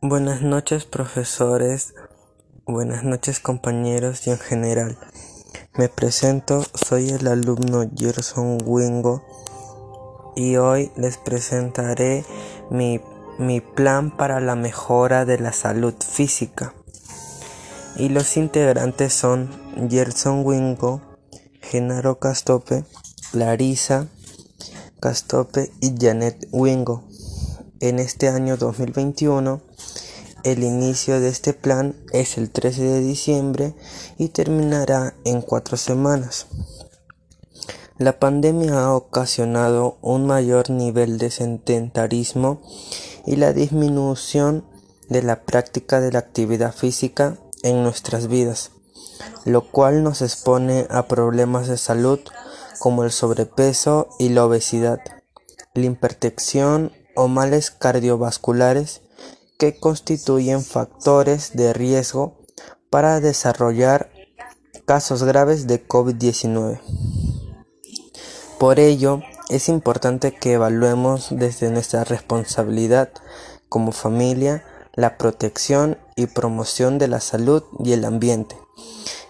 Buenas noches profesores, buenas noches compañeros y en general. Me presento, soy el alumno Gerson Wingo y hoy les presentaré mi, mi plan para la mejora de la salud física. Y los integrantes son Gerson Wingo, Genaro Castope, Larisa Castope y Janet Wingo. En este año 2021 el inicio de este plan es el 13 de diciembre y terminará en cuatro semanas. La pandemia ha ocasionado un mayor nivel de sedentarismo y la disminución de la práctica de la actividad física en nuestras vidas, lo cual nos expone a problemas de salud como el sobrepeso y la obesidad, la hipertensión o males cardiovasculares que constituyen factores de riesgo para desarrollar casos graves de COVID-19. Por ello, es importante que evaluemos desde nuestra responsabilidad como familia la protección y promoción de la salud y el ambiente.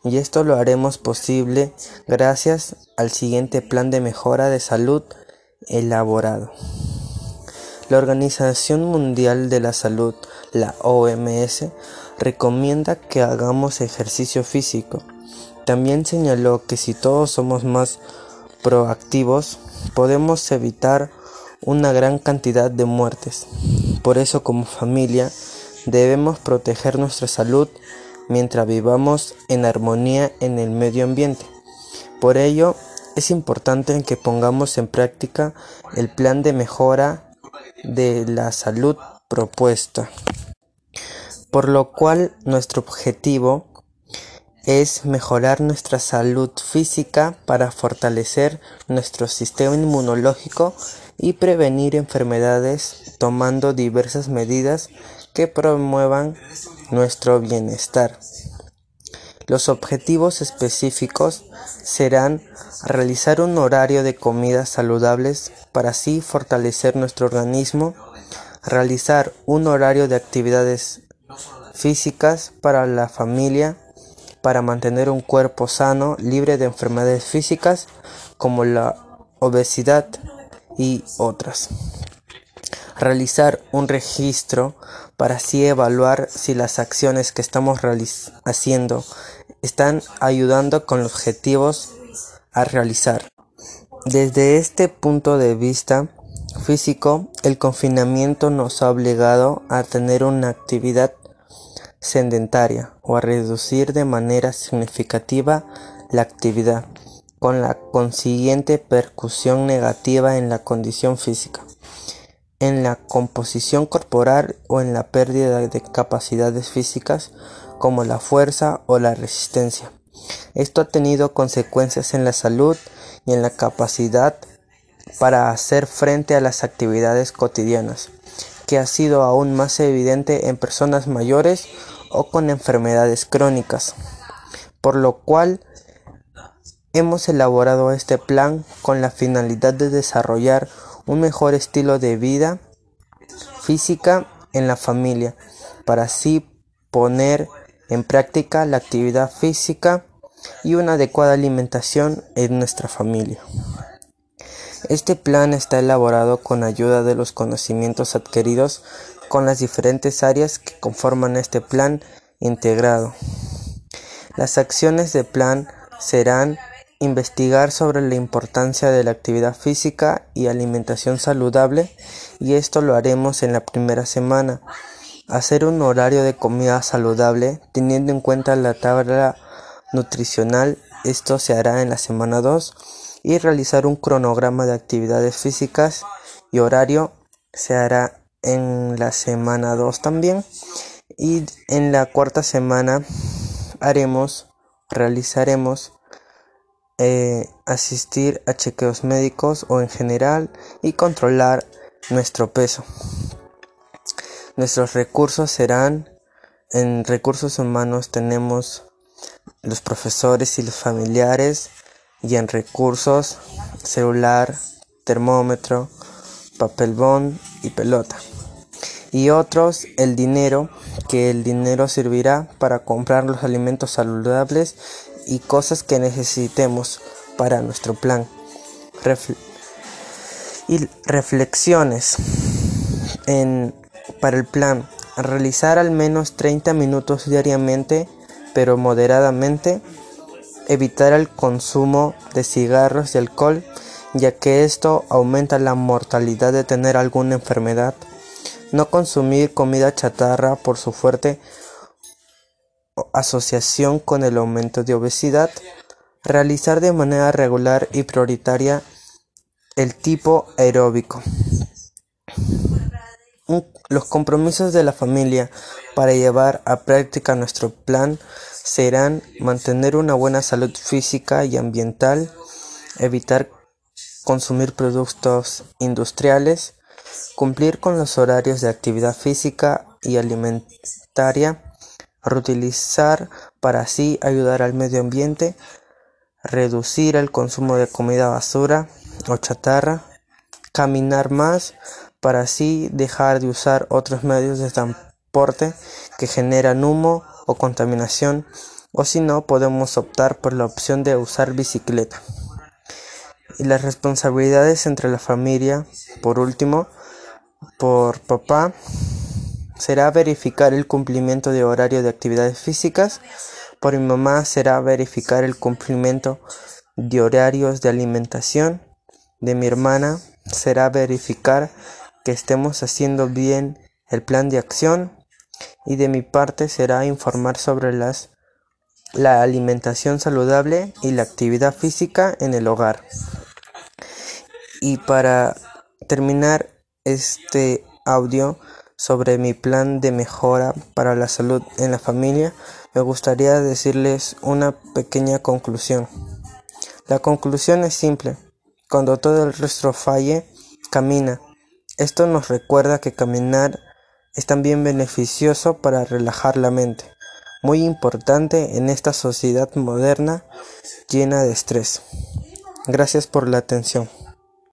Y esto lo haremos posible gracias al siguiente plan de mejora de salud elaborado. La Organización Mundial de la Salud, la OMS, recomienda que hagamos ejercicio físico. También señaló que si todos somos más proactivos, podemos evitar una gran cantidad de muertes. Por eso como familia debemos proteger nuestra salud mientras vivamos en armonía en el medio ambiente. Por ello, es importante que pongamos en práctica el plan de mejora de la salud propuesta. Por lo cual nuestro objetivo es mejorar nuestra salud física para fortalecer nuestro sistema inmunológico y prevenir enfermedades tomando diversas medidas que promuevan nuestro bienestar. Los objetivos específicos serán realizar un horario de comidas saludables para así fortalecer nuestro organismo, realizar un horario de actividades físicas para la familia, para mantener un cuerpo sano, libre de enfermedades físicas como la obesidad y otras. Realizar un registro para así evaluar si las acciones que estamos haciendo están ayudando con los objetivos a realizar. Desde este punto de vista físico, el confinamiento nos ha obligado a tener una actividad sedentaria o a reducir de manera significativa la actividad, con la consiguiente percusión negativa en la condición física, en la composición corporal o en la pérdida de capacidades físicas como la fuerza o la resistencia. Esto ha tenido consecuencias en la salud y en la capacidad para hacer frente a las actividades cotidianas, que ha sido aún más evidente en personas mayores o con enfermedades crónicas, por lo cual hemos elaborado este plan con la finalidad de desarrollar un mejor estilo de vida física en la familia, para así poner en práctica la actividad física y una adecuada alimentación en nuestra familia. Este plan está elaborado con ayuda de los conocimientos adquiridos con las diferentes áreas que conforman este plan integrado. Las acciones de plan serán investigar sobre la importancia de la actividad física y alimentación saludable y esto lo haremos en la primera semana. Hacer un horario de comida saludable teniendo en cuenta la tabla nutricional, esto se hará en la semana 2 y realizar un cronograma de actividades físicas y horario. Se hará en la semana 2 también. Y en la cuarta semana haremos realizaremos eh, asistir a chequeos médicos o en general y controlar nuestro peso. Nuestros recursos serán en recursos humanos tenemos los profesores y los familiares y en recursos celular, termómetro, papel bond y pelota. y otros el dinero, que el dinero servirá para comprar los alimentos saludables y cosas que necesitemos para nuestro plan. y reflexiones en, para el plan. Realizar al menos 30 minutos diariamente, pero moderadamente. Evitar el consumo de cigarros y alcohol, ya que esto aumenta la mortalidad de tener alguna enfermedad. No consumir comida chatarra por su fuerte asociación con el aumento de obesidad. Realizar de manera regular y prioritaria el tipo aeróbico. Los compromisos de la familia para llevar a práctica nuestro plan serán mantener una buena salud física y ambiental, evitar consumir productos industriales, cumplir con los horarios de actividad física y alimentaria, reutilizar para así ayudar al medio ambiente, reducir el consumo de comida basura o chatarra, caminar más para así dejar de usar otros medios de transporte que generan humo o contaminación, o si no, podemos optar por la opción de usar bicicleta. Y las responsabilidades entre la familia, por último, por papá, será verificar el cumplimiento de horario de actividades físicas, por mi mamá será verificar el cumplimiento de horarios de alimentación, de mi hermana será verificar que estemos haciendo bien el plan de acción y de mi parte será informar sobre las, la alimentación saludable y la actividad física en el hogar. Y para terminar este audio sobre mi plan de mejora para la salud en la familia, me gustaría decirles una pequeña conclusión. La conclusión es simple. Cuando todo el resto falle, camina. Esto nos recuerda que caminar es también beneficioso para relajar la mente, muy importante en esta sociedad moderna llena de estrés. Gracias por la atención.